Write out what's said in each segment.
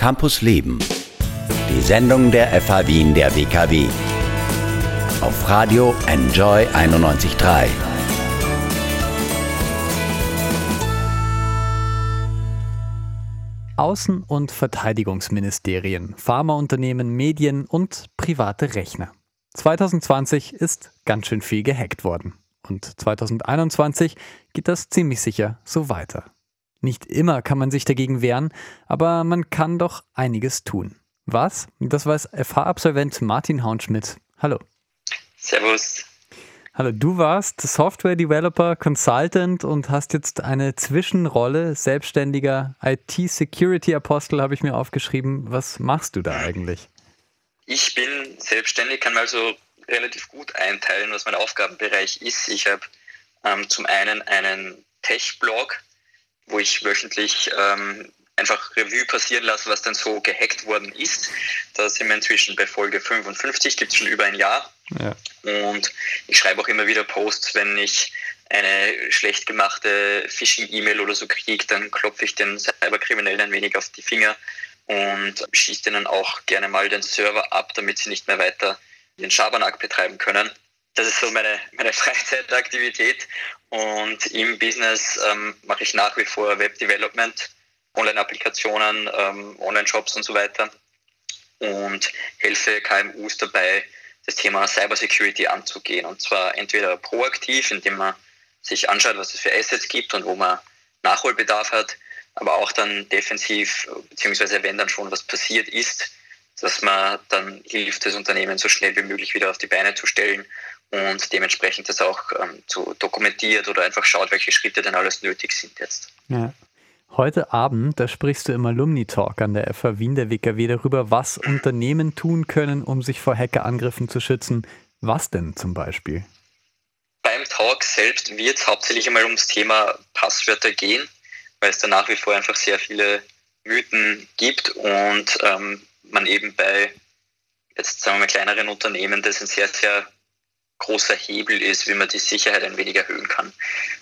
Campus Leben. Die Sendung der FH Wien der WKW. Auf Radio Enjoy 91.3. Außen- und Verteidigungsministerien, Pharmaunternehmen, Medien und private Rechner. 2020 ist ganz schön viel gehackt worden. Und 2021 geht das ziemlich sicher so weiter. Nicht immer kann man sich dagegen wehren, aber man kann doch einiges tun. Was? Das weiß FH-Absolvent Martin Haunschmidt. Hallo. Servus. Hallo, du warst Software Developer, Consultant und hast jetzt eine Zwischenrolle, selbstständiger IT-Security-Apostel, habe ich mir aufgeschrieben. Was machst du da eigentlich? Ich bin selbstständig, kann also relativ gut einteilen, was mein Aufgabenbereich ist. Ich habe ähm, zum einen einen Tech-Blog, wo ich wöchentlich ähm, einfach Revue passieren lasse, was dann so gehackt worden ist. Da sind wir inzwischen bei Folge 55, gibt es schon über ein Jahr. Ja. Und ich schreibe auch immer wieder Posts, wenn ich eine schlecht gemachte Phishing-E-Mail oder so kriege, dann klopfe ich den Cyberkriminellen ein wenig auf die Finger und schieße denen auch gerne mal den Server ab, damit sie nicht mehr weiter den Schabernack betreiben können. Das ist so meine, meine Freizeitaktivität und im Business ähm, mache ich nach wie vor Web-Development, Online-Applikationen, ähm, Online-Shops und so weiter und helfe KMUs dabei, das Thema Cybersecurity anzugehen. Und zwar entweder proaktiv, indem man sich anschaut, was es für Assets gibt und wo man Nachholbedarf hat, aber auch dann defensiv, beziehungsweise wenn dann schon was passiert ist, dass man dann hilft, das Unternehmen so schnell wie möglich wieder auf die Beine zu stellen und dementsprechend das auch ähm, zu dokumentiert oder einfach schaut, welche Schritte denn alles nötig sind jetzt. Ja. Heute Abend, da sprichst du im Alumni Talk an der FH Wien der WKW darüber, was Unternehmen tun können, um sich vor Hackerangriffen zu schützen. Was denn zum Beispiel? Beim Talk selbst wird es hauptsächlich einmal ums Thema Passwörter gehen, weil es da nach wie vor einfach sehr viele Mythen gibt und ähm, man eben bei jetzt sagen wir mal kleineren Unternehmen das ein sehr, sehr großer Hebel ist, wie man die Sicherheit ein wenig erhöhen kann.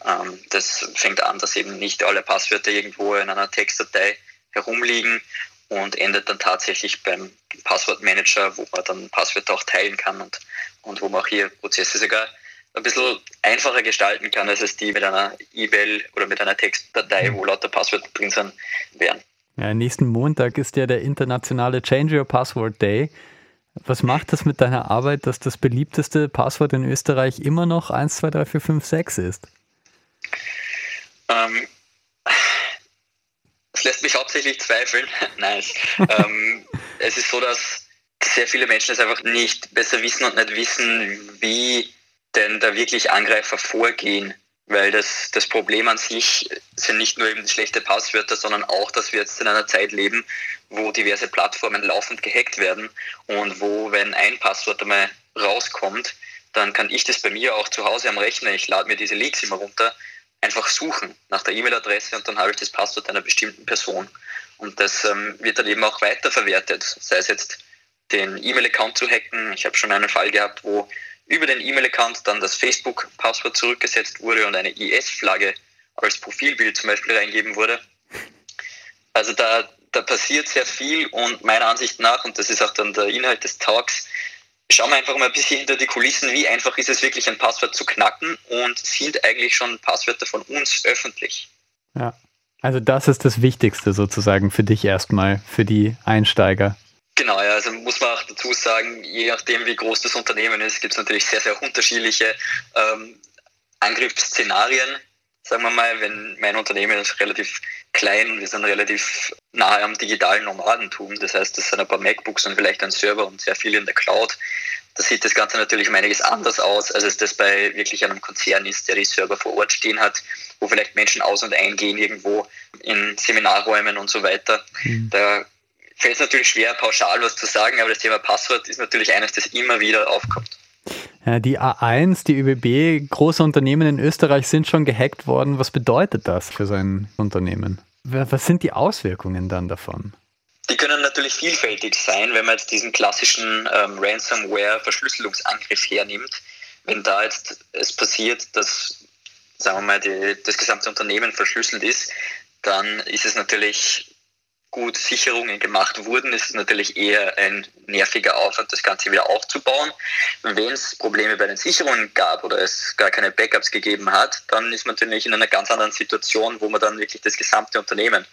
Ähm, das fängt an, dass eben nicht alle Passwörter irgendwo in einer Textdatei herumliegen und endet dann tatsächlich beim Passwortmanager, wo man dann Passwörter auch teilen kann und, und wo man auch hier Prozesse sogar ein bisschen einfacher gestalten kann, als es die mit einer E-Mail oder mit einer Textdatei, wo lauter Passwörter drin sind, wären. Ja, nächsten Montag ist ja der internationale Change Your Password Day. Was macht das mit deiner Arbeit, dass das beliebteste Passwort in Österreich immer noch 123456 ist? Ähm, das lässt mich hauptsächlich zweifeln. Nein, ähm, es ist so, dass sehr viele Menschen es einfach nicht besser wissen und nicht wissen, wie denn da wirklich Angreifer vorgehen. Weil das, das Problem an sich sind nicht nur eben schlechte Passwörter, sondern auch, dass wir jetzt in einer Zeit leben, wo diverse Plattformen laufend gehackt werden und wo, wenn ein Passwort einmal rauskommt, dann kann ich das bei mir auch zu Hause am Rechner, ich lade mir diese Leaks immer runter, einfach suchen nach der E-Mail-Adresse und dann habe ich das Passwort einer bestimmten Person. Und das ähm, wird dann eben auch weiterverwertet, sei es jetzt den E-Mail-Account zu hacken. Ich habe schon einen Fall gehabt, wo über den E-Mail-Account dann das Facebook-Passwort zurückgesetzt wurde und eine IS-Flagge als Profilbild zum Beispiel reingeben wurde. Also da, da passiert sehr viel und meiner Ansicht nach, und das ist auch dann der Inhalt des Talks, schauen wir einfach mal ein bisschen hinter die Kulissen, wie einfach ist es wirklich ein Passwort zu knacken und sind eigentlich schon Passwörter von uns öffentlich. Ja, also das ist das Wichtigste sozusagen für dich erstmal, für die Einsteiger. Genau, ja, also muss man auch dazu sagen, je nachdem, wie groß das Unternehmen ist, gibt es natürlich sehr, sehr unterschiedliche ähm, Angriffsszenarien. Sagen wir mal, wenn mein Unternehmen ist relativ klein und wir sind relativ nahe am digitalen Nomadentum, das heißt, das sind ein paar MacBooks und vielleicht ein Server und sehr viel in der Cloud, da sieht das Ganze natürlich um einiges anders aus, als es das bei wirklich einem Konzern ist, der die Server vor Ort stehen hat, wo vielleicht Menschen aus- und eingehen irgendwo in Seminarräumen und so weiter. Mhm. Da fällt es natürlich schwer, pauschal was zu sagen, aber das Thema Passwort ist natürlich eines, das immer wieder aufkommt. Ja, die A1, die ÖBB, große Unternehmen in Österreich sind schon gehackt worden. Was bedeutet das für sein Unternehmen? Was sind die Auswirkungen dann davon? Die können natürlich vielfältig sein, wenn man jetzt diesen klassischen ähm, Ransomware-Verschlüsselungsangriff hernimmt. Wenn da jetzt es passiert, dass, sagen wir mal, die, das gesamte Unternehmen verschlüsselt ist, dann ist es natürlich gut Sicherungen gemacht wurden, ist es natürlich eher ein nerviger Aufwand, das Ganze wieder aufzubauen. Wenn es Probleme bei den Sicherungen gab oder es gar keine Backups gegeben hat, dann ist man natürlich in einer ganz anderen Situation, wo man dann wirklich das gesamte Unternehmen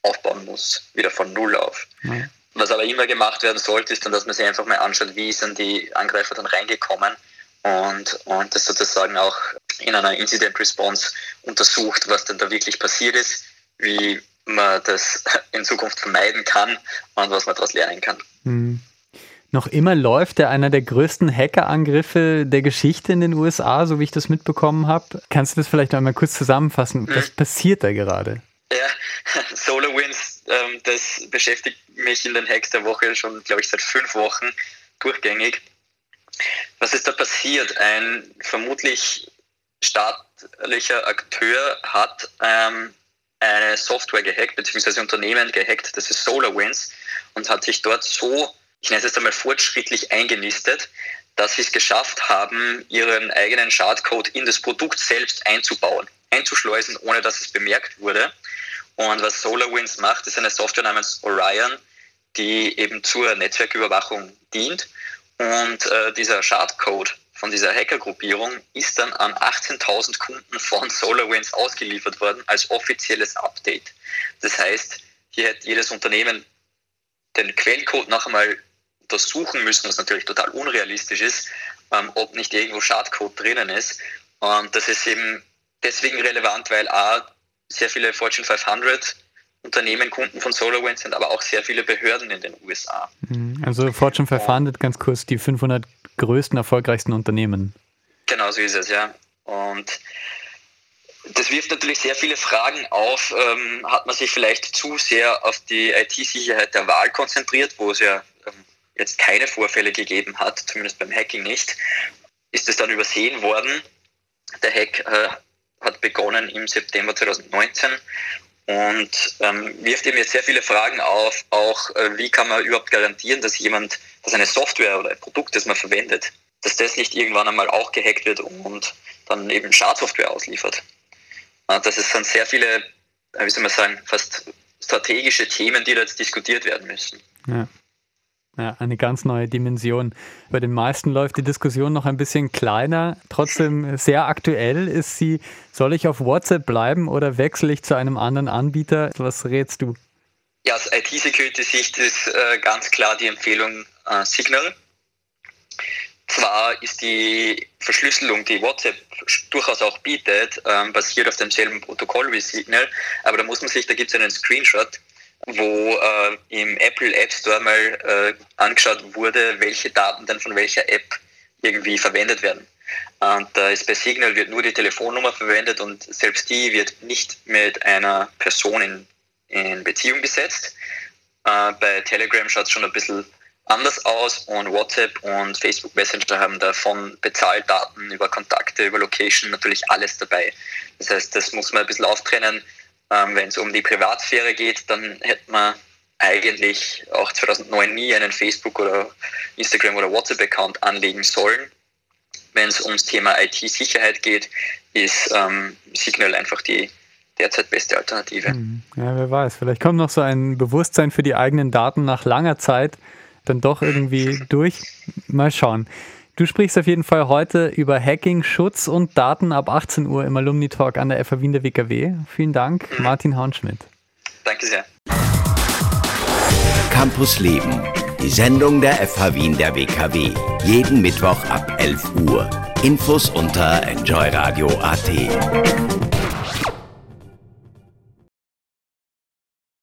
aufbauen muss, wieder von Null auf. Mhm. Was aber immer gemacht werden sollte, ist dann, dass man sich einfach mal anschaut, wie sind die Angreifer dann reingekommen und, und das sozusagen auch in einer Incident Response untersucht, was denn da wirklich passiert ist, wie man das in Zukunft vermeiden kann und was man daraus lernen kann. Mhm. Noch immer läuft er einer der größten Hackerangriffe der Geschichte in den USA, so wie ich das mitbekommen habe. Kannst du das vielleicht einmal kurz zusammenfassen? Was mhm. passiert da gerade? Ja, SolarWinds, ähm, das beschäftigt mich in den Hacks der Woche schon, glaube ich, seit fünf Wochen durchgängig. Was ist da passiert? Ein vermutlich staatlicher Akteur hat ähm, eine Software gehackt, beziehungsweise Unternehmen gehackt, das ist SolarWinds, und hat sich dort so, ich nenne es jetzt einmal fortschrittlich eingenistet, dass sie es geschafft haben, ihren eigenen Schadcode in das Produkt selbst einzubauen, einzuschleusen, ohne dass es bemerkt wurde. Und was SolarWinds macht, ist eine Software namens Orion, die eben zur Netzwerküberwachung dient. Und äh, dieser Schadcode von dieser Hackergruppierung ist dann an 18.000 Kunden von SolarWinds ausgeliefert worden als offizielles Update. Das heißt, hier hätte jedes Unternehmen den Quellcode noch einmal untersuchen müssen, was natürlich total unrealistisch ist, ähm, ob nicht irgendwo Schadcode drinnen ist. Und das ist eben deswegen relevant, weil A, sehr viele Fortune 500 Unternehmen Kunden von SolarWinds sind, aber auch sehr viele Behörden in den USA. Mhm. Also Fortune 500, ganz kurz, die 500 größten, erfolgreichsten Unternehmen. Genau so ist es, ja. Und das wirft natürlich sehr viele Fragen auf. Ähm, hat man sich vielleicht zu sehr auf die IT-Sicherheit der Wahl konzentriert, wo es ja ähm, jetzt keine Vorfälle gegeben hat, zumindest beim Hacking nicht? Ist es dann übersehen worden? Der Hack äh, hat begonnen im September 2019 und ähm, wirft eben jetzt sehr viele Fragen auf, auch äh, wie kann man überhaupt garantieren, dass jemand, dass eine Software oder ein Produkt, das man verwendet, dass das nicht irgendwann einmal auch gehackt wird und dann eben Schadsoftware ausliefert. Das sind sehr viele, äh, wie soll man sagen, fast strategische Themen, die da jetzt diskutiert werden müssen. Ja. Ja, eine ganz neue Dimension. Bei den meisten läuft die Diskussion noch ein bisschen kleiner, trotzdem sehr aktuell ist sie, soll ich auf WhatsApp bleiben oder wechsle ich zu einem anderen Anbieter? Was rätst du? Ja, aus IT-Security-Sicht ist äh, ganz klar die Empfehlung äh, Signal. Zwar ist die Verschlüsselung, die WhatsApp durchaus auch bietet, ähm, basiert auf demselben Protokoll wie Signal, aber da muss man sich, da gibt es einen Screenshot, wo äh, im Apple App Store mal äh, angeschaut wurde, welche Daten dann von welcher App irgendwie verwendet werden. Und da ist bei Signal wird nur die Telefonnummer verwendet und selbst die wird nicht mit einer Person in, in Beziehung gesetzt. Äh, bei Telegram schaut es schon ein bisschen anders aus und WhatsApp und Facebook Messenger haben davon Bezahldaten über Kontakte, über Location natürlich alles dabei. Das heißt, das muss man ein bisschen auftrennen ähm, Wenn es um die Privatsphäre geht, dann hätte man eigentlich auch 2009 nie einen Facebook- oder Instagram- oder WhatsApp-Account anlegen sollen. Wenn es ums Thema IT-Sicherheit geht, ist ähm, Signal einfach die derzeit beste Alternative. Hm. Ja, wer weiß. Vielleicht kommt noch so ein Bewusstsein für die eigenen Daten nach langer Zeit dann doch irgendwie durch. Mal schauen. Du sprichst auf jeden Fall heute über Hacking, Schutz und Daten ab 18 Uhr im Alumni Talk an der FA Wien der WKW. Vielen Dank, mhm. Martin Haunschmidt. Danke sehr. Campus Leben, die Sendung der FH Wien der WKW. Jeden Mittwoch ab 11 Uhr. Infos unter enjoyradio.at.